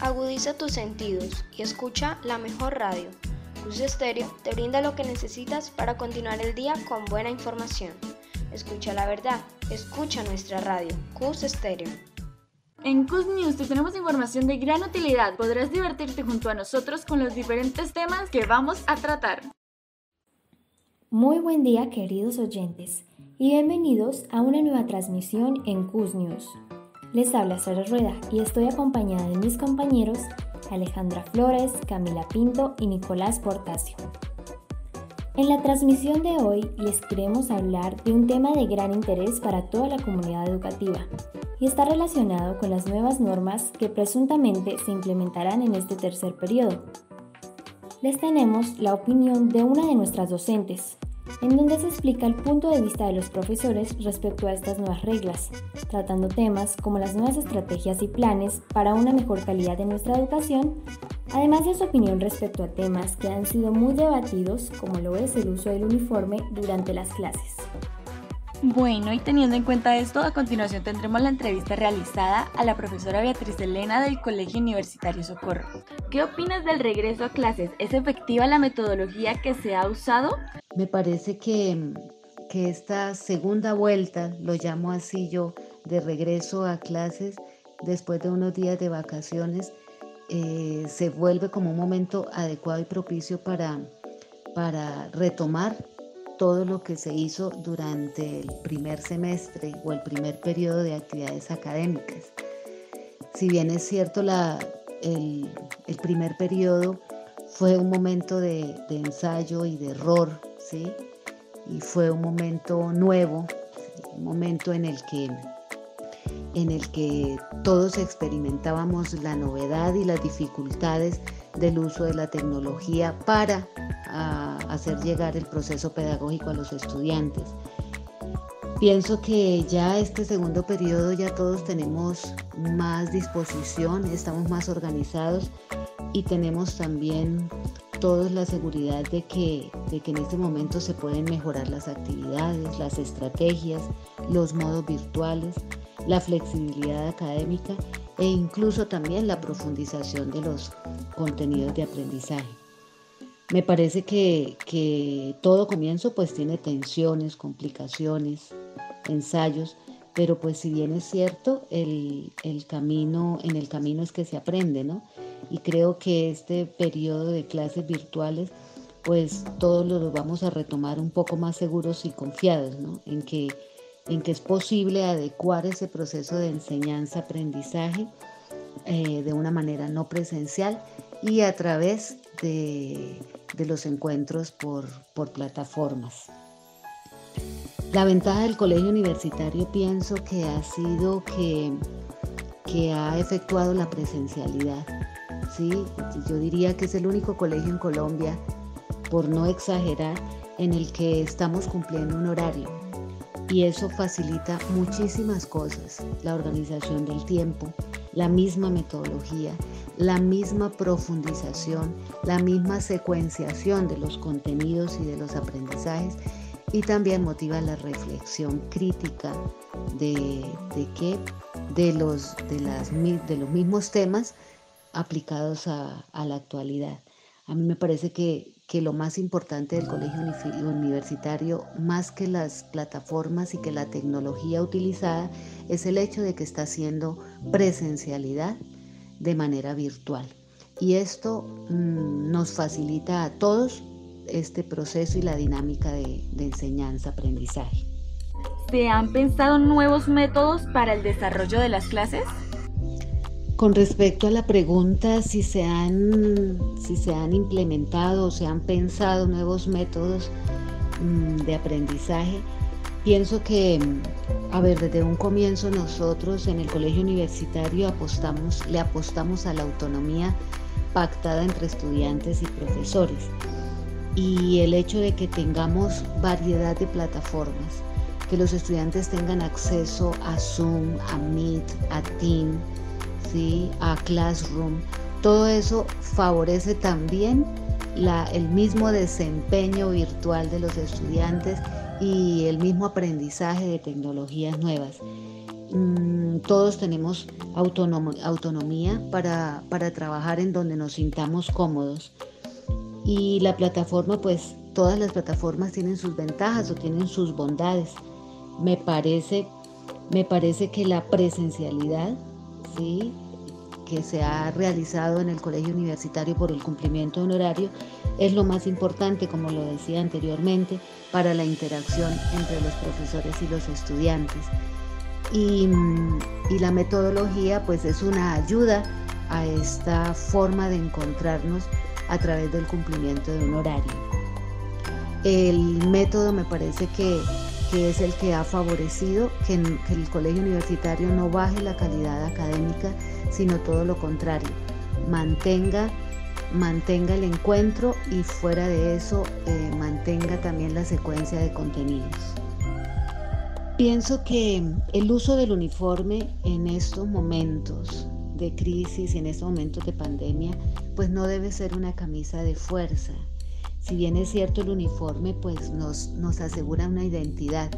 Agudiza tus sentidos y escucha la mejor radio. Cus Estéreo te brinda lo que necesitas para continuar el día con buena información. Escucha la verdad, escucha nuestra radio, Cus Estéreo. En Cus News te tenemos información de gran utilidad. Podrás divertirte junto a nosotros con los diferentes temas que vamos a tratar. Muy buen día queridos oyentes y bienvenidos a una nueva transmisión en Cus News. Les habla Sara Rueda y estoy acompañada de mis compañeros Alejandra Flores, Camila Pinto y Nicolás Portacio. En la transmisión de hoy les queremos hablar de un tema de gran interés para toda la comunidad educativa y está relacionado con las nuevas normas que presuntamente se implementarán en este tercer periodo. Les tenemos la opinión de una de nuestras docentes, en donde se explica el punto de vista de los profesores respecto a estas nuevas reglas, tratando temas como las nuevas estrategias y planes para una mejor calidad de nuestra educación, además de su opinión respecto a temas que han sido muy debatidos, como lo es el uso del uniforme durante las clases. Bueno, y teniendo en cuenta esto, a continuación tendremos la entrevista realizada a la profesora Beatriz Elena del Colegio Universitario Socorro. ¿Qué opinas del regreso a clases? ¿Es efectiva la metodología que se ha usado? Me parece que, que esta segunda vuelta, lo llamo así yo, de regreso a clases después de unos días de vacaciones, eh, se vuelve como un momento adecuado y propicio para, para retomar todo lo que se hizo durante el primer semestre o el primer periodo de actividades académicas. Si bien es cierto, la, el, primer periodo fue un momento de, ensayo y de error, y fue un momento nuevo, un momento en el que en el que todos experimentábamos la novedad y las dificultades del uso de la tecnología para hacer llegar el proceso pedagógico a los estudiantes. Pienso que ya este segundo periodo ya todos tenemos más disposición, estamos más organizados y tenemos también todos la seguridad de que, de que en este momento se pueden mejorar las actividades, las estrategias, los modos virtuales, la flexibilidad académica e incluso también la profundización de los contenidos de aprendizaje. Me parece que, todo comienzo pues tiene tensiones, complicaciones, ensayos, pero pues si bien es cierto, el, camino, en el camino es que se aprende, ¿no? Y creo que este periodo de clases virtuales, pues todos los vamos a retomar un poco más seguros y confiados, ¿no? En que, en que es posible adecuar ese proceso de enseñanza-aprendizaje eh, de una manera no presencial y a través de, los encuentros por, plataformas. La ventaja del colegio universitario pienso que ha sido que, que ha efectuado la presencialidad. ¿Sí? Yo diría que es el único colegio en Colombia, por no exagerar, en el que estamos cumpliendo un horario. Y eso facilita muchísimas cosas, la organización del tiempo, la misma metodología, la misma profundización, la misma secuenciación de los contenidos y de los aprendizajes y también motiva la reflexión crítica de, de de los, de, las, de los mismos temas aplicados a, la actualidad. A mí me parece que, que, lo más importante del colegio universitario, más que las plataformas y que la tecnología utilizada, es el hecho de que está haciendo presencialidad de manera virtual. Y esto mm, nos facilita a todos este proceso y la dinámica de, enseñanza-aprendizaje. ¿Se han pensado nuevos métodos para el desarrollo de las clases? Con respecto a la pregunta si se han, si se han implementado o se han pensado nuevos métodos mm, de aprendizaje, Pienso que, a ver, desde un comienzo nosotros en el colegio universitario apostamos, le apostamos a la autonomía pactada entre estudiantes y profesores. Y el hecho de que tengamos variedad de plataformas, que los estudiantes tengan acceso a Zoom, a Meet, a Team, a Classroom, todo eso favorece también el mismo desempeño virtual de los estudiantes y el mismo aprendizaje de tecnologías nuevas. mm, todos tenemos autonomía para, para trabajar en donde nos sintamos cómodos. Y la plataforma, pues todas las plataformas tienen sus ventajas o tienen sus bondades. Me parece, me parece que la presencialidad, ¿sí? Que se ha realizado en el colegio universitario por el cumplimiento de un horario es lo más importante, como lo decía anteriormente, para la interacción entre los profesores y los estudiantes. Y, y la metodología pues es una ayuda a esta forma de encontrarnos a través del cumplimiento de un horario. El método me parece que, es el que ha favorecido que, que el colegio universitario no baje la calidad académica, sino todo lo contrario, mantenga mantenga el encuentro y fuera de eso eh, mantenga también la secuencia de contenidos. Pienso que el uso del uniforme en estos momentos de crisis, en estos momentos de pandemia, pues no debe ser una camisa de fuerza. Si bien es cierto el uniforme, pues nos, nos asegura una identidad,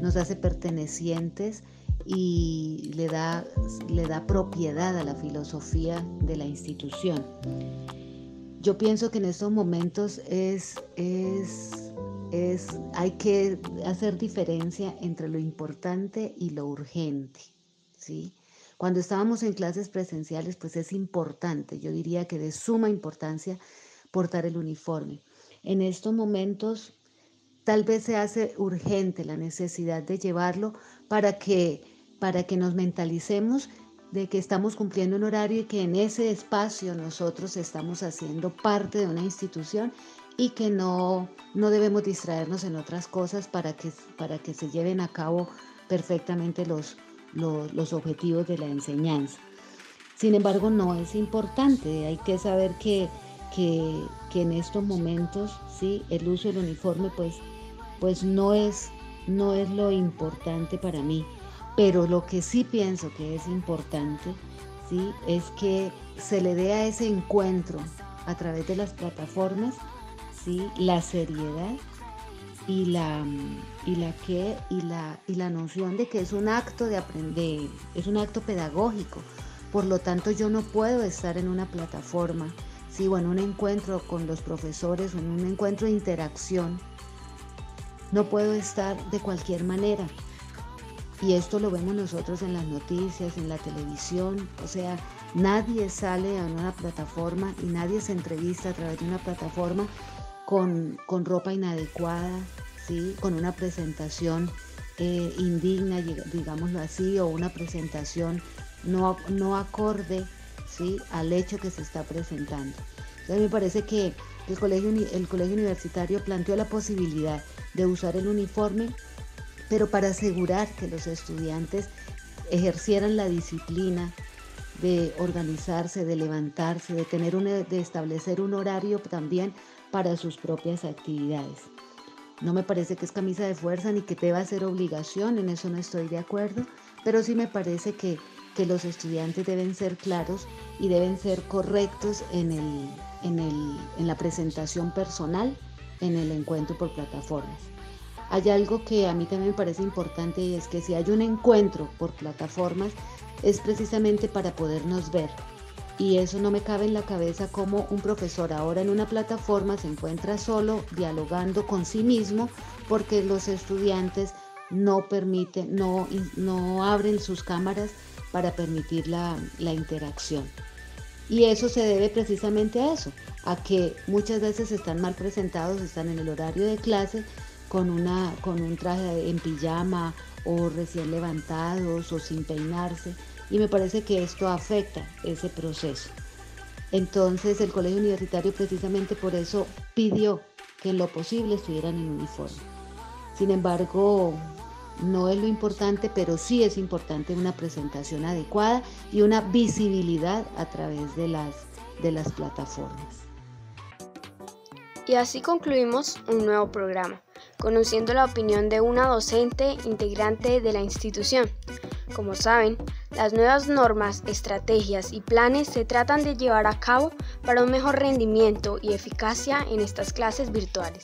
nos hace pertenecientes y le da, le da propiedad a la filosofía de la institución. Yo pienso que en estos momentos es, es, es, hay que hacer diferencia entre lo importante y lo urgente. ¿sí? Cuando estábamos en clases presenciales, pues es importante, yo diría que de suma importancia, portar el uniforme. En estos momentos tal vez se hace urgente la necesidad de llevarlo para que, para que nos mentalicemos de que estamos cumpliendo un horario y que en ese espacio nosotros estamos haciendo parte de una institución y que no, no debemos distraernos en otras cosas para que, para que se lleven a cabo perfectamente los, los objetivos de la enseñanza. Sin embargo, no es importante, hay que saber que, que, en estos momentos ¿sí? el uso del uniforme pues, pues no, es, no es lo importante para mí, pero lo que sí pienso que es importante ¿sí? es que se le dé a ese encuentro a través de las plataformas ¿sí? la seriedad y la, y la y la, y la noción de que es un acto de aprender, es un acto pedagógico. Por lo tanto, yo no puedo estar en una plataforma, sí, o en un encuentro con los profesores o en un encuentro de interacción. No puedo estar de cualquier manera. Y esto lo vemos nosotros en las noticias, en la televisión. O sea, nadie sale a una plataforma y nadie se entrevista a través de una plataforma con, ropa inadecuada, ¿sí? con una presentación eh, indigna, digámoslo así, o una presentación no, no acorde ¿sí? al hecho que se está presentando. Entonces me parece que el colegio, el colegio universitario planteó la posibilidad de usar el uniforme, pero para asegurar que los estudiantes ejercieran la disciplina de organizarse, de levantarse, de tener de establecer un horario también para sus propias actividades. No me parece que es camisa de fuerza ni que deba ser obligación, en eso no estoy de acuerdo, pero sí me parece que, los estudiantes deben ser claros y deben ser correctos en, el, en, el, en la presentación personal en el encuentro por plataformas. Hay algo que a mí también me parece importante y es que si hay un encuentro por plataformas es precisamente para podernos ver, y eso no me cabe en la cabeza como un profesor ahora en una plataforma se encuentra solo dialogando con sí mismo porque los estudiantes no permiten, no, no abren sus cámaras para permitir la, interacción. Y eso se debe precisamente a eso, a que muchas veces están mal presentados, están en el horario de clase con, una, con un traje en pijama o recién levantados o sin peinarse y me parece que esto afecta ese proceso. Entonces el colegio universitario precisamente por eso pidió que en lo posible estuvieran en uniforme. Sin embargo, no es lo importante, pero sí es importante una presentación adecuada y una visibilidad a través de las, de las plataformas. Y así concluimos un nuevo programa, conociendo la opinión de una docente integrante de la institución. Como saben, las nuevas normas, estrategias y planes se tratan de llevar a cabo para un mejor rendimiento y eficacia en estas clases virtuales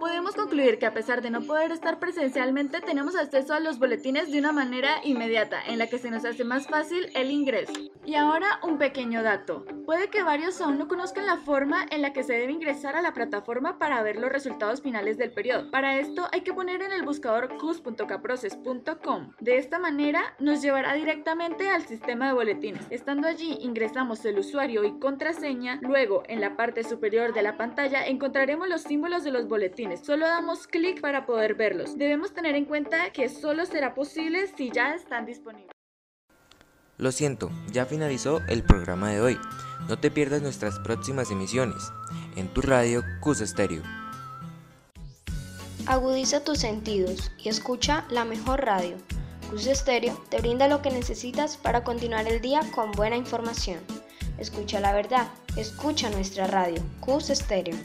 podemos concluir que a pesar de no poder estar presencialmente, tenemos acceso a los boletines de una manera inmediata, en la que se nos hace más fácil el ingreso. Y ahora un pequeño dato. Puede que varios aún no conozcan la forma en la que se debe ingresar a la plataforma para ver los resultados finales del periodo. Para esto hay que poner en el buscador cus.caproces.com. De esta manera nos llevará directamente al sistema de boletines. Estando allí ingresamos el usuario y contraseña, luego en la parte superior de la pantalla encontraremos los símbolos de los boletines. Solo damos clic para poder verlos. Debemos tener en cuenta que solo será posible si ya están disponibles. Lo siento, ya finalizó el programa de hoy. No te pierdas nuestras próximas emisiones en tu radio CUS Estéreo. Agudiza tus sentidos y escucha la mejor radio. CUS Estéreo te brinda lo que necesitas para continuar el día con buena información. Escucha la verdad, escucha nuestra radio, CUS Estéreo.